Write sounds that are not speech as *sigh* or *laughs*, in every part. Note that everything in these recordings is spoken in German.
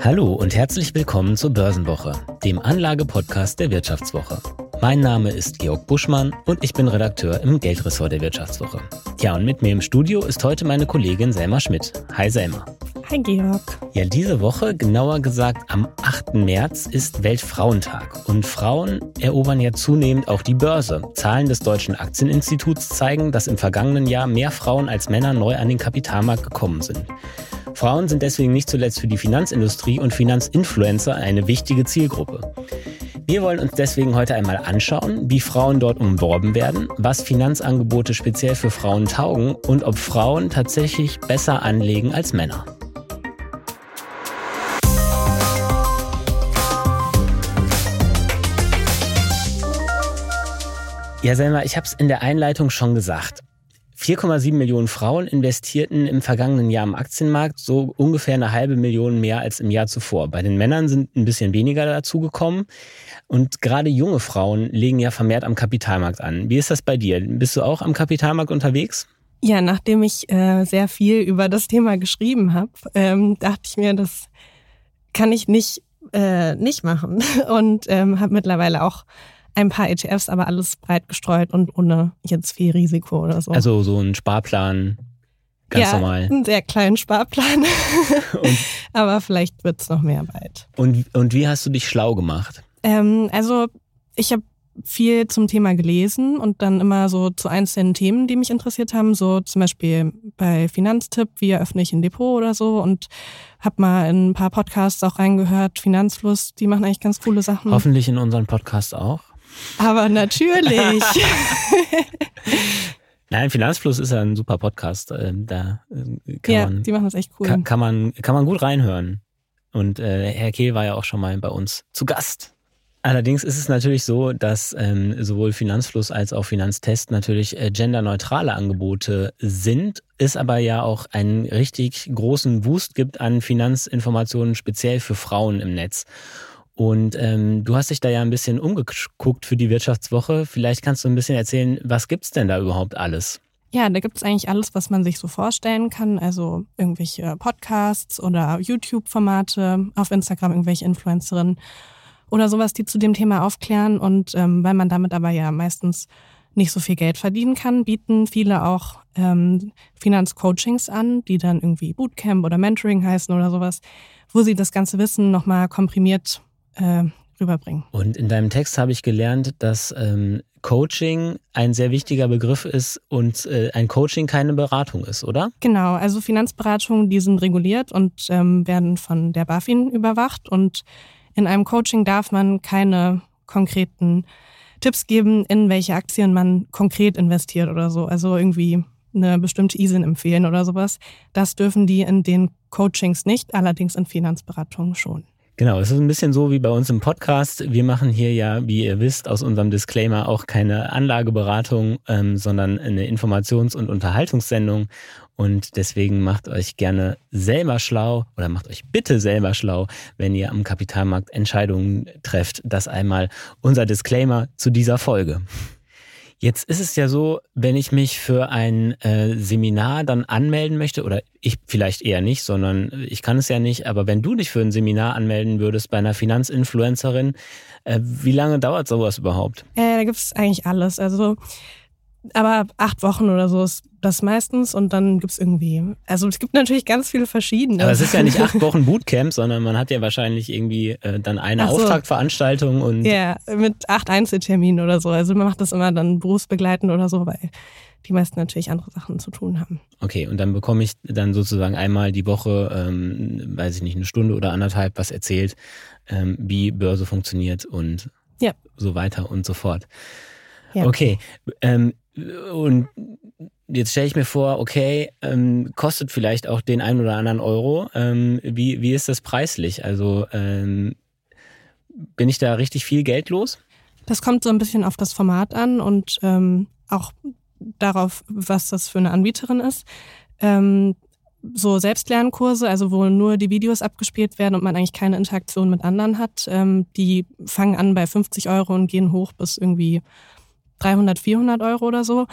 Hallo und herzlich willkommen zur Börsenwoche, dem Anlagepodcast der Wirtschaftswoche. Mein Name ist Georg Buschmann und ich bin Redakteur im Geldressort der Wirtschaftswoche. Ja, und mit mir im Studio ist heute meine Kollegin Selma Schmidt. Hi Selma. Hi Georg. Ja, diese Woche, genauer gesagt am 8. März, ist Weltfrauentag. Und Frauen erobern ja zunehmend auch die Börse. Zahlen des Deutschen Aktieninstituts zeigen, dass im vergangenen Jahr mehr Frauen als Männer neu an den Kapitalmarkt gekommen sind. Frauen sind deswegen nicht zuletzt für die Finanzindustrie und Finanzinfluencer eine wichtige Zielgruppe. Wir wollen uns deswegen heute einmal anschauen, wie Frauen dort umworben werden, was Finanzangebote speziell für Frauen taugen und ob Frauen tatsächlich besser anlegen als Männer. Ja, Selma, ich habe es in der Einleitung schon gesagt. 4,7 Millionen Frauen investierten im vergangenen Jahr im Aktienmarkt, so ungefähr eine halbe Million mehr als im Jahr zuvor. Bei den Männern sind ein bisschen weniger dazugekommen. Und gerade junge Frauen legen ja vermehrt am Kapitalmarkt an. Wie ist das bei dir? Bist du auch am Kapitalmarkt unterwegs? Ja, nachdem ich äh, sehr viel über das Thema geschrieben habe, ähm, dachte ich mir, das kann ich nicht, äh, nicht machen. *laughs* Und ähm, habe mittlerweile auch ein paar ETFs, aber alles breit gestreut und ohne jetzt viel Risiko oder so. Also so ein Sparplan, ganz ja, normal. Einen sehr kleinen Sparplan. *laughs* aber vielleicht wird es noch mehr bald. Und, und wie hast du dich schlau gemacht? Ähm, also ich habe viel zum Thema gelesen und dann immer so zu einzelnen Themen, die mich interessiert haben, so zum Beispiel bei Finanztipp, wie eröffne ich ein Depot oder so und habe mal in ein paar Podcasts auch reingehört, Finanzfluss, die machen eigentlich ganz coole Sachen. Hoffentlich in unseren Podcast auch. Aber natürlich. *laughs* Nein, Finanzfluss ist ja ein super Podcast. Ähm, da äh, kann ja, man, die machen das echt cool. Kann, kann, man, kann man gut reinhören. Und äh, Herr Kehl war ja auch schon mal bei uns zu Gast. Allerdings ist es natürlich so, dass ähm, sowohl Finanzfluss als auch Finanztest natürlich äh, genderneutrale Angebote sind, es aber ja auch einen richtig großen Boost gibt an Finanzinformationen speziell für Frauen im Netz. Und ähm, du hast dich da ja ein bisschen umgeguckt für die Wirtschaftswoche. Vielleicht kannst du ein bisschen erzählen, was gibt's denn da überhaupt alles? Ja, da gibt's eigentlich alles, was man sich so vorstellen kann. Also irgendwelche Podcasts oder YouTube-Formate, auf Instagram irgendwelche Influencerinnen oder sowas, die zu dem Thema aufklären. Und ähm, weil man damit aber ja meistens nicht so viel Geld verdienen kann, bieten viele auch ähm, Finanzcoachings an, die dann irgendwie Bootcamp oder Mentoring heißen oder sowas, wo sie das ganze Wissen nochmal komprimiert äh, rüberbringen. Und in deinem Text habe ich gelernt, dass ähm, Coaching ein sehr wichtiger Begriff ist und äh, ein Coaching keine Beratung ist, oder? Genau, also Finanzberatungen, die sind reguliert und ähm, werden von der BaFin überwacht und in einem Coaching darf man keine konkreten Tipps geben, in welche Aktien man konkret investiert oder so. Also irgendwie eine bestimmte ISIN empfehlen oder sowas. Das dürfen die in den Coachings nicht, allerdings in Finanzberatungen schon. Genau, es ist ein bisschen so wie bei uns im Podcast. Wir machen hier ja, wie ihr wisst, aus unserem Disclaimer auch keine Anlageberatung, ähm, sondern eine Informations- und Unterhaltungssendung. Und deswegen macht euch gerne selber schlau oder macht euch bitte selber schlau, wenn ihr am Kapitalmarkt Entscheidungen trefft. Das einmal unser Disclaimer zu dieser Folge. Jetzt ist es ja so, wenn ich mich für ein äh, Seminar dann anmelden möchte, oder ich vielleicht eher nicht, sondern ich kann es ja nicht, aber wenn du dich für ein Seminar anmelden würdest bei einer Finanzinfluencerin, äh, wie lange dauert sowas überhaupt? Äh, da gibt es eigentlich alles. Also aber acht Wochen oder so ist das meistens und dann gibt's irgendwie, also es gibt natürlich ganz viele verschiedene. Aber es ist ja nicht acht *laughs* Wochen Bootcamp, sondern man hat ja wahrscheinlich irgendwie äh, dann eine so. Auftaktveranstaltung und. Ja, mit acht Einzelterminen oder so. Also man macht das immer dann berufsbegleitend oder so, weil die meisten natürlich andere Sachen zu tun haben. Okay, und dann bekomme ich dann sozusagen einmal die Woche, ähm, weiß ich nicht, eine Stunde oder anderthalb was erzählt, ähm, wie Börse funktioniert und ja. so weiter und so fort. Ja. Okay, ähm, und jetzt stelle ich mir vor, okay, ähm, kostet vielleicht auch den einen oder anderen Euro. Ähm, wie, wie ist das preislich? Also ähm, bin ich da richtig viel Geld los? Das kommt so ein bisschen auf das Format an und ähm, auch darauf, was das für eine Anbieterin ist. Ähm, so Selbstlernkurse, also wo nur die Videos abgespielt werden und man eigentlich keine Interaktion mit anderen hat, ähm, die fangen an bei 50 Euro und gehen hoch bis irgendwie 300, 400 Euro oder so.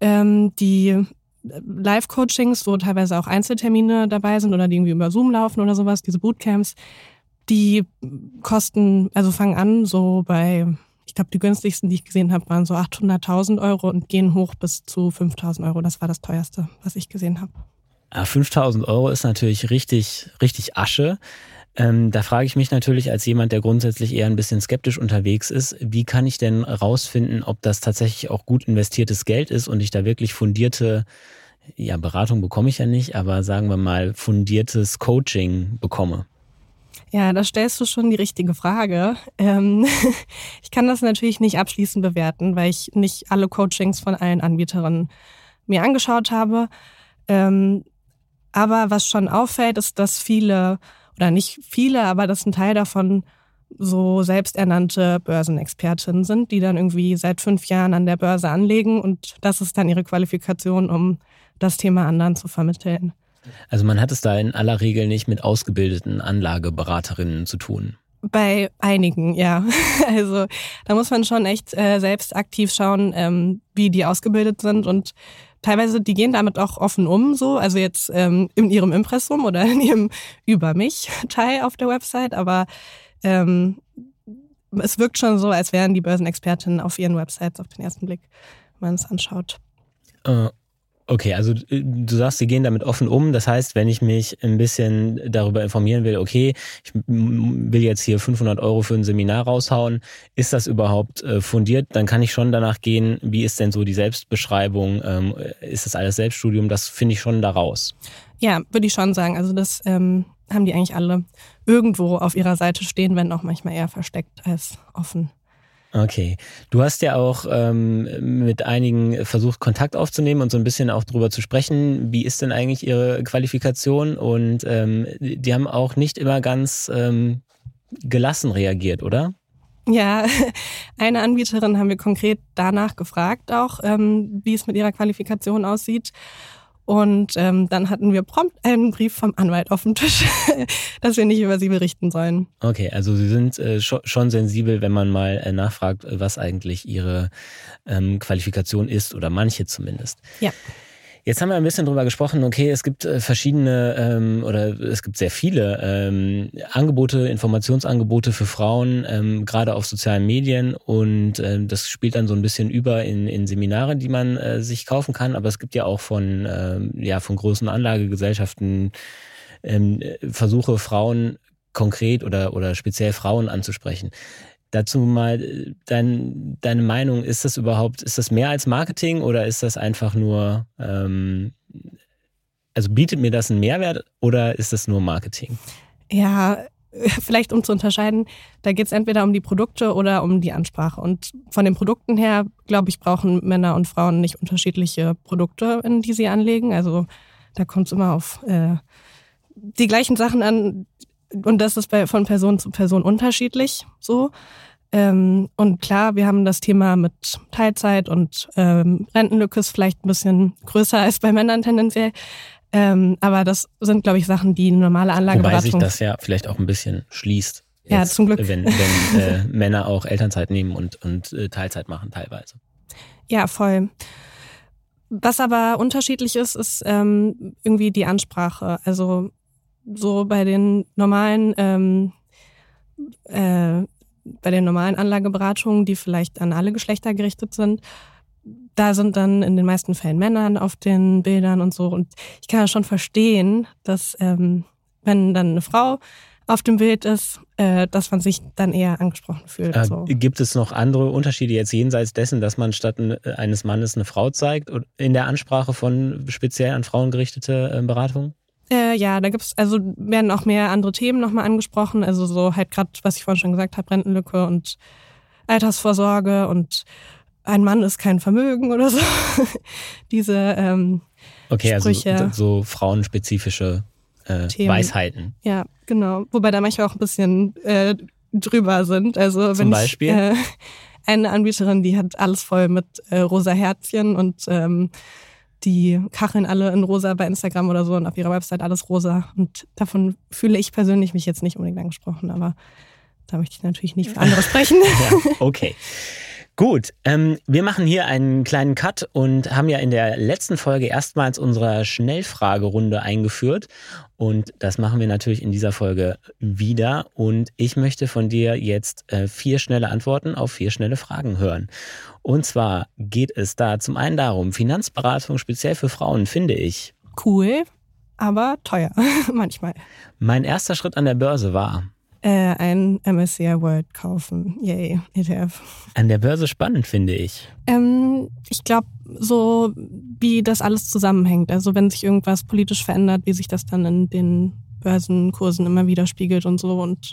Ähm, die Live-Coachings, wo teilweise auch Einzeltermine dabei sind oder die irgendwie über Zoom laufen oder sowas, diese Bootcamps, die kosten, also fangen an so bei, ich glaube, die günstigsten, die ich gesehen habe, waren so 800.000 Euro und gehen hoch bis zu 5.000 Euro. Das war das teuerste, was ich gesehen habe. 5000 Euro ist natürlich richtig, richtig Asche. Ähm, da frage ich mich natürlich als jemand, der grundsätzlich eher ein bisschen skeptisch unterwegs ist, wie kann ich denn rausfinden, ob das tatsächlich auch gut investiertes Geld ist und ich da wirklich fundierte, ja, Beratung bekomme ich ja nicht, aber sagen wir mal fundiertes Coaching bekomme? Ja, da stellst du schon die richtige Frage. Ähm, *laughs* ich kann das natürlich nicht abschließend bewerten, weil ich nicht alle Coachings von allen Anbieterinnen mir angeschaut habe. Ähm, aber was schon auffällt, ist, dass viele oder nicht viele, aber dass ein Teil davon so selbsternannte Börsenexpertinnen sind, die dann irgendwie seit fünf Jahren an der Börse anlegen und das ist dann ihre Qualifikation, um das Thema anderen zu vermitteln. Also man hat es da in aller Regel nicht mit ausgebildeten Anlageberaterinnen zu tun. Bei einigen, ja. *laughs* Also da muss man schon echt äh, selbst aktiv schauen, ähm, wie die ausgebildet sind und teilweise, die gehen damit auch offen um, so, also jetzt ähm, in ihrem Impressum oder in ihrem *laughs* Über mich-Teil *laughs* auf der Website, aber ähm, es wirkt schon so, als wären die Börsenexpertinnen auf ihren Websites auf den ersten Blick, wenn man es anschaut. Uh, Okay, also äh, du sagst, sie gehen damit offen um. Das heißt, wenn ich mich ein bisschen darüber informieren will, okay, ich will jetzt hier 500 Euro für ein Seminar raushauen, ist das überhaupt äh, fundiert? Dann kann ich schon danach gehen, wie ist denn so die Selbstbeschreibung? Ähm, ist das alles Selbststudium? Das finde ich schon daraus. Ja, würde ich schon sagen. Also das ähm, haben die eigentlich alle irgendwo auf ihrer Seite stehen, wenn auch manchmal eher versteckt als offen. Okay. Du hast ja auch ähm, mit einigen versucht, Kontakt aufzunehmen und so ein bisschen auch drüber zu sprechen. Wie ist denn eigentlich ihre Qualifikation? Und ähm, die haben auch nicht immer ganz ähm, gelassen reagiert, oder? Ja, *laughs* eine Anbieterin haben wir konkret danach gefragt, auch ähm, wie es mit ihrer Qualifikation aussieht. Und ähm, dann hatten wir prompt einen Brief vom Anwalt auf dem Tisch, *laughs* dass wir nicht über sie berichten sollen. Okay, also Sie sind äh, schon sensibel, wenn man mal äh, nachfragt, was eigentlich Ihre ähm, Qualifikation ist oder manche zumindest. Ja. Jetzt haben wir ein bisschen drüber gesprochen, okay, es gibt äh, verschiedene ähm, oder es gibt sehr viele ähm, Angebote, Informationsangebote für Frauen, ähm, gerade auf sozialen Medien und ähm, das spielt dann so ein bisschen über in, in Seminare, die man äh, sich kaufen kann, aber es gibt ja auch von, ähm, ja, von großen Anlagegesellschaften ähm, Versuche, Frauen konkret oder, oder speziell Frauen anzusprechen. Dazu mal äh, dein, deine Meinung, ist das überhaupt, ist das mehr als Marketing oder ist das einfach nur, ähm, also bietet mir das einen Mehrwert oder ist das nur Marketing? Ja, *laughs* vielleicht um zu unterscheiden, da geht es entweder um die Produkte oder um die Ansprache. Und von den Produkten her, glaube ich, brauchen Männer und Frauen nicht unterschiedliche Produkte, in die sie anlegen. Also da kommt es immer auf äh, die gleichen Sachen an. Und das ist bei, von Person zu Person unterschiedlich so. Ähm, und klar, wir haben das Thema mit Teilzeit und ähm, Rentenlücke ist vielleicht ein bisschen größer als bei Männern tendenziell. Ähm, aber das sind, glaube ich, Sachen, die normale Anlageberatung... Wobei sich das ja vielleicht auch ein bisschen schließt. Jetzt, ja, zum Glück. Wenn, wenn äh, *laughs* Männer auch Elternzeit nehmen und, und äh, Teilzeit machen teilweise. Ja, voll. Was aber unterschiedlich ist, ist ähm, irgendwie die Ansprache. Also so bei den normalen ähm, äh, bei den normalen Anlageberatungen, die vielleicht an alle Geschlechter gerichtet sind, da sind dann in den meisten Fällen Männern auf den Bildern und so. Und ich kann ja schon verstehen, dass ähm, wenn dann eine Frau auf dem Bild ist, äh, dass man sich dann eher angesprochen fühlt. Äh, so. Gibt es noch andere Unterschiede jetzt jenseits dessen, dass man statt eines Mannes eine Frau zeigt in der Ansprache von speziell an Frauen gerichtete äh, Beratungen? Äh, ja, da gibt's also werden auch mehr andere Themen nochmal angesprochen. Also so halt gerade, was ich vorhin schon gesagt habe, Rentenlücke und Altersvorsorge und ein Mann ist kein Vermögen oder so. *laughs* Diese ähm, Okay, Sprüche. also so frauenspezifische äh, Weisheiten. Ja, genau. Wobei da manchmal auch ein bisschen äh, drüber sind. Also Zum wenn Beispiel? Ich, äh, *laughs* eine Anbieterin, die hat alles voll mit äh, rosa Herzchen und ähm, die kacheln alle in rosa bei Instagram oder so und auf ihrer Website alles rosa. Und davon fühle ich persönlich mich jetzt nicht unbedingt angesprochen, aber da möchte ich natürlich nicht für andere sprechen. *laughs* ja, okay. Gut, ähm, wir machen hier einen kleinen Cut und haben ja in der letzten Folge erstmals unsere Schnellfragerunde eingeführt. Und das machen wir natürlich in dieser Folge wieder. Und ich möchte von dir jetzt äh, vier schnelle Antworten auf vier schnelle Fragen hören. Und zwar geht es da zum einen darum, Finanzberatung speziell für Frauen, finde ich. Cool, aber teuer *laughs* manchmal. Mein erster Schritt an der Börse war äh, ein MSCI World kaufen. Yay, ETF. An der Börse spannend, finde ich. Ähm, ich glaube, so wie das alles zusammenhängt. Also wenn sich irgendwas politisch verändert, wie sich das dann in den Börsenkursen immer widerspiegelt und so. Und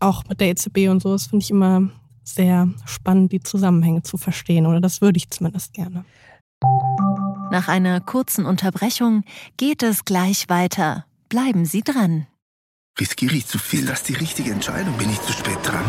auch mit der EZB und so, das finde ich immer sehr spannend, die Zusammenhänge zu verstehen. Oder das würde ich zumindest gerne. Nach einer kurzen Unterbrechung geht es gleich weiter. Bleiben Sie dran. Riskiere ich zu viel? Ist das die richtige Entscheidung? Bin ich zu spät dran?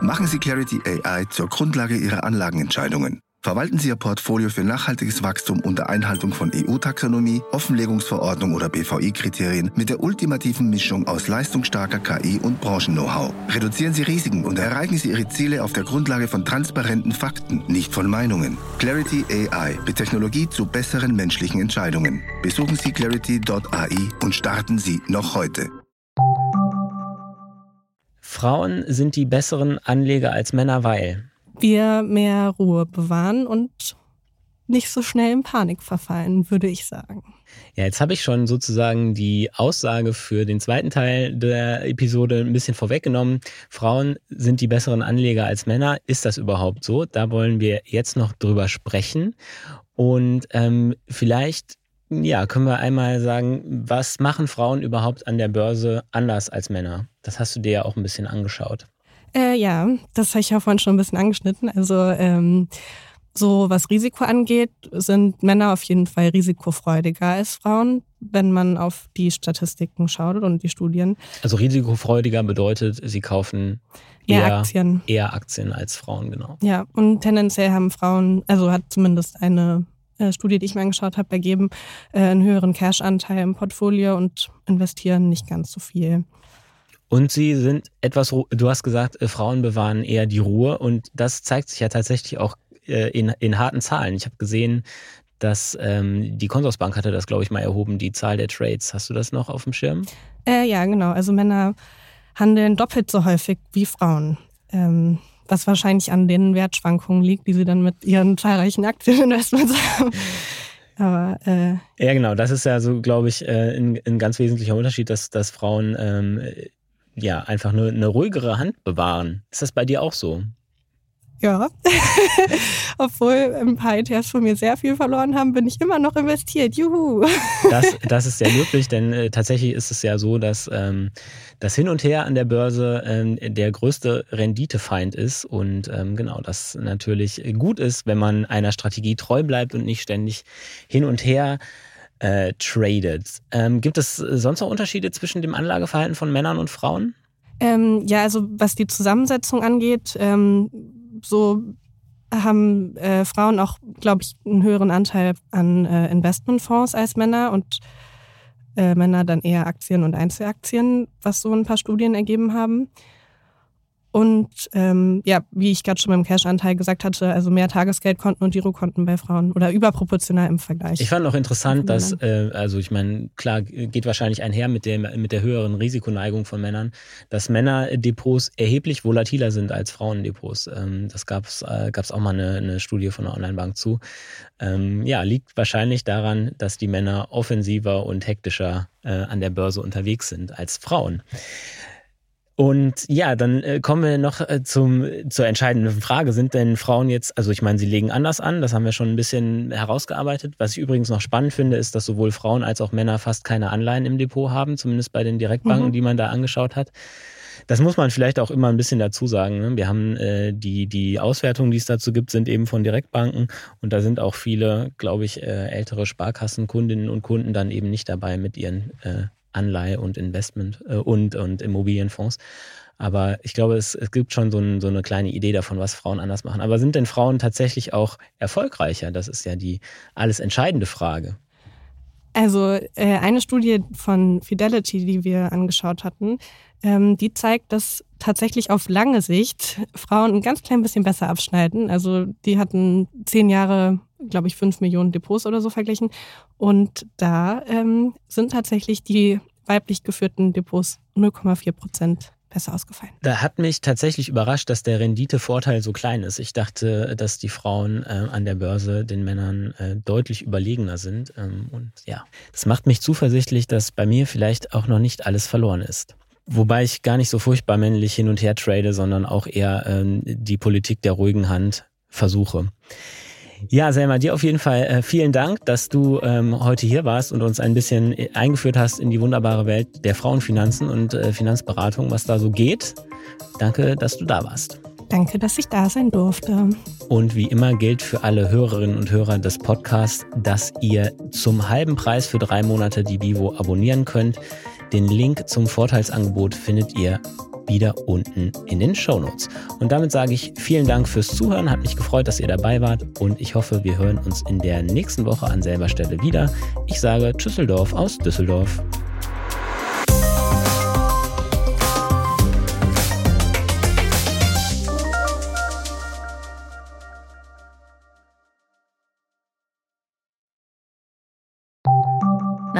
Machen Sie Clarity AI zur Grundlage Ihrer Anlagenentscheidungen. Verwalten Sie Ihr Portfolio für nachhaltiges Wachstum unter Einhaltung von EU-Taxonomie, Offenlegungsverordnung oder BVI-Kriterien mit der ultimativen Mischung aus leistungsstarker KI und Branchen-Know-how. Reduzieren Sie Risiken und erreichen Sie Ihre Ziele auf der Grundlage von transparenten Fakten, nicht von Meinungen. Clarity AI mit Technologie zu besseren menschlichen Entscheidungen. Besuchen Sie clarity.ai und starten Sie noch heute. Frauen sind die besseren Anleger als Männer, weil wir mehr Ruhe bewahren und nicht so schnell in Panik verfallen, würde ich sagen. Ja, jetzt habe ich schon sozusagen die Aussage für den zweiten Teil der Episode ein bisschen vorweggenommen. Frauen sind die besseren Anleger als Männer. Ist das überhaupt so? Da wollen wir jetzt noch drüber sprechen. Und ähm, vielleicht ja, können wir einmal sagen, was machen Frauen überhaupt an der Börse anders als Männer? Das hast du dir ja auch ein bisschen angeschaut. Äh, ja, das habe ich ja vorhin schon ein bisschen angeschnitten. Also ähm, so was Risiko angeht, sind Männer auf jeden Fall risikofreudiger als Frauen, wenn man auf die Statistiken schaut und die Studien. Also risikofreudiger bedeutet, sie kaufen eher, eher Aktien. Eher Aktien als Frauen, genau. Ja, und tendenziell haben Frauen, also hat zumindest eine äh, Studie, die ich mir angeschaut habe, ergeben, äh, einen höheren Cash-Anteil im Portfolio und investieren nicht ganz so viel. Und sie sind etwas, du hast gesagt, äh, Frauen bewahren eher die Ruhe und das zeigt sich ja tatsächlich auch in, in harten Zahlen. Ich habe gesehen, dass ähm, die Konsorsbank hatte das, glaube ich, mal erhoben, die Zahl der Trades. Hast du das noch auf dem Schirm? Äh, ja, genau. Also Männer handeln doppelt so häufig wie Frauen. Ähm, was wahrscheinlich an den Wertschwankungen liegt, die sie dann mit ihren zahlreichen Aktieninvestments haben. Aber, äh, ja, genau, das ist ja so, glaube ich, äh, ein, ein, ganz wesentlicher Unterschied, dass, dass Frauen ähm, ja einfach nur eine ruhigere Hand bewahren. Ist das bei dir auch so? Ja, *laughs* obwohl ein paar ETFs von mir sehr viel verloren haben, bin ich immer noch investiert. Juhu. Das, *laughs* das ist sehr löblich, denn äh, tatsächlich ist es ja so, dass ähm, das Hin und Her an der Börse ähm, der größte Renditefeind ist und ähm, genau das natürlich gut ist, wenn man einer Strategie treu bleibt und nicht ständig hin und her äh, tradet. Ähm, gibt es sonst noch Unterschiede zwischen dem Anlageverhalten von Männern und Frauen? Ähm, ja, also was die Zusammensetzung angeht, ähm, so haben äh, Frauen auch, glaube ich, einen höheren Anteil an äh, Investmentfonds als Männer und äh, Männer dann eher Aktien und Einzelaktien, was so ein paar Studien ergeben haben. Und ähm, ja, wie ich gerade schon beim Cash-Anteil gesagt hatte, also mehr Tagesgeldkonten und Girokonten bei Frauen oder überproportional im Vergleich. Ich fand auch interessant, dass, äh, also ich meine, klar, geht wahrscheinlich einher mit, dem, mit der höheren Risikoneigung von Männern, dass Männerdepots erheblich volatiler sind als Frauendepots. Ähm, das gab es äh, gab's auch mal eine, eine Studie von einer Online-Bank zu. Ähm, ja, liegt wahrscheinlich daran, dass die Männer offensiver und hektischer äh, an der Börse unterwegs sind als Frauen. Und ja, dann äh, kommen wir noch äh, zum, zur entscheidenden Frage. Sind denn Frauen jetzt, also ich meine, sie legen anders an, das haben wir schon ein bisschen herausgearbeitet. Was ich übrigens noch spannend finde, ist, dass sowohl Frauen als auch Männer fast keine Anleihen im Depot haben, zumindest bei den Direktbanken, mhm. die man da angeschaut hat. Das muss man vielleicht auch immer ein bisschen dazu sagen. Ne? Wir haben äh, die, die Auswertungen, die es dazu gibt, sind eben von Direktbanken und da sind auch viele, glaube ich, äh, ältere Sparkassenkundinnen und Kunden dann eben nicht dabei mit ihren äh, Anleihe und Investment äh, und, und Immobilienfonds. Aber ich glaube, es, es gibt schon so, ein, so, eine kleine Idee davon, was Frauen anders machen. Aber sind denn Frauen tatsächlich auch erfolgreicher? Das ist ja die alles entscheidende Frage. Also äh, eine Studie von Fidelity, die wir angeschaut hatten, ähm, die zeigt, dass tatsächlich auf lange Sicht Frauen ein ganz klein bisschen besser abschneiden. Also die hatten zehn Jahre, glaube ich, fünf Millionen Depots oder so verglichen. Und da ähm, sind tatsächlich die weiblich geführten Depots 0,4 Prozent besser ausgefallen. Da hat mich tatsächlich überrascht, dass der Renditevorteil so klein ist. Ich dachte, dass die Frauen äh, an der Börse den Männern äh, deutlich überlegener sind. Ähm, und ja, das macht mich zuversichtlich, dass bei mir vielleicht auch noch nicht alles verloren ist. Wobei ich gar nicht so furchtbar männlich hin und her trade, sondern auch eher ähm, die Politik der ruhigen Hand versuche. Ja, Selma, dir auf jeden Fall äh, vielen Dank, dass du ähm, heute hier warst und uns ein bisschen äh, eingeführt hast in die wunderbare Welt der Frauenfinanzen und äh, Finanzberatung, was da so geht. Danke, dass du da warst. Danke, dass ich da sein durfte. Und wie immer gilt für alle Hörerinnen und Hörer des Podcasts, dass ihr zum halben Preis für drei Monate die Vivo abonnieren könnt. Den Link zum Vorteilsangebot findet ihr wieder unten in den Show Notes. Und damit sage ich vielen Dank fürs Zuhören. Hat mich gefreut, dass ihr dabei wart und ich hoffe, wir hören uns in der nächsten Woche an selber Stelle wieder. Ich sage Tschüsseldorf aus Düsseldorf.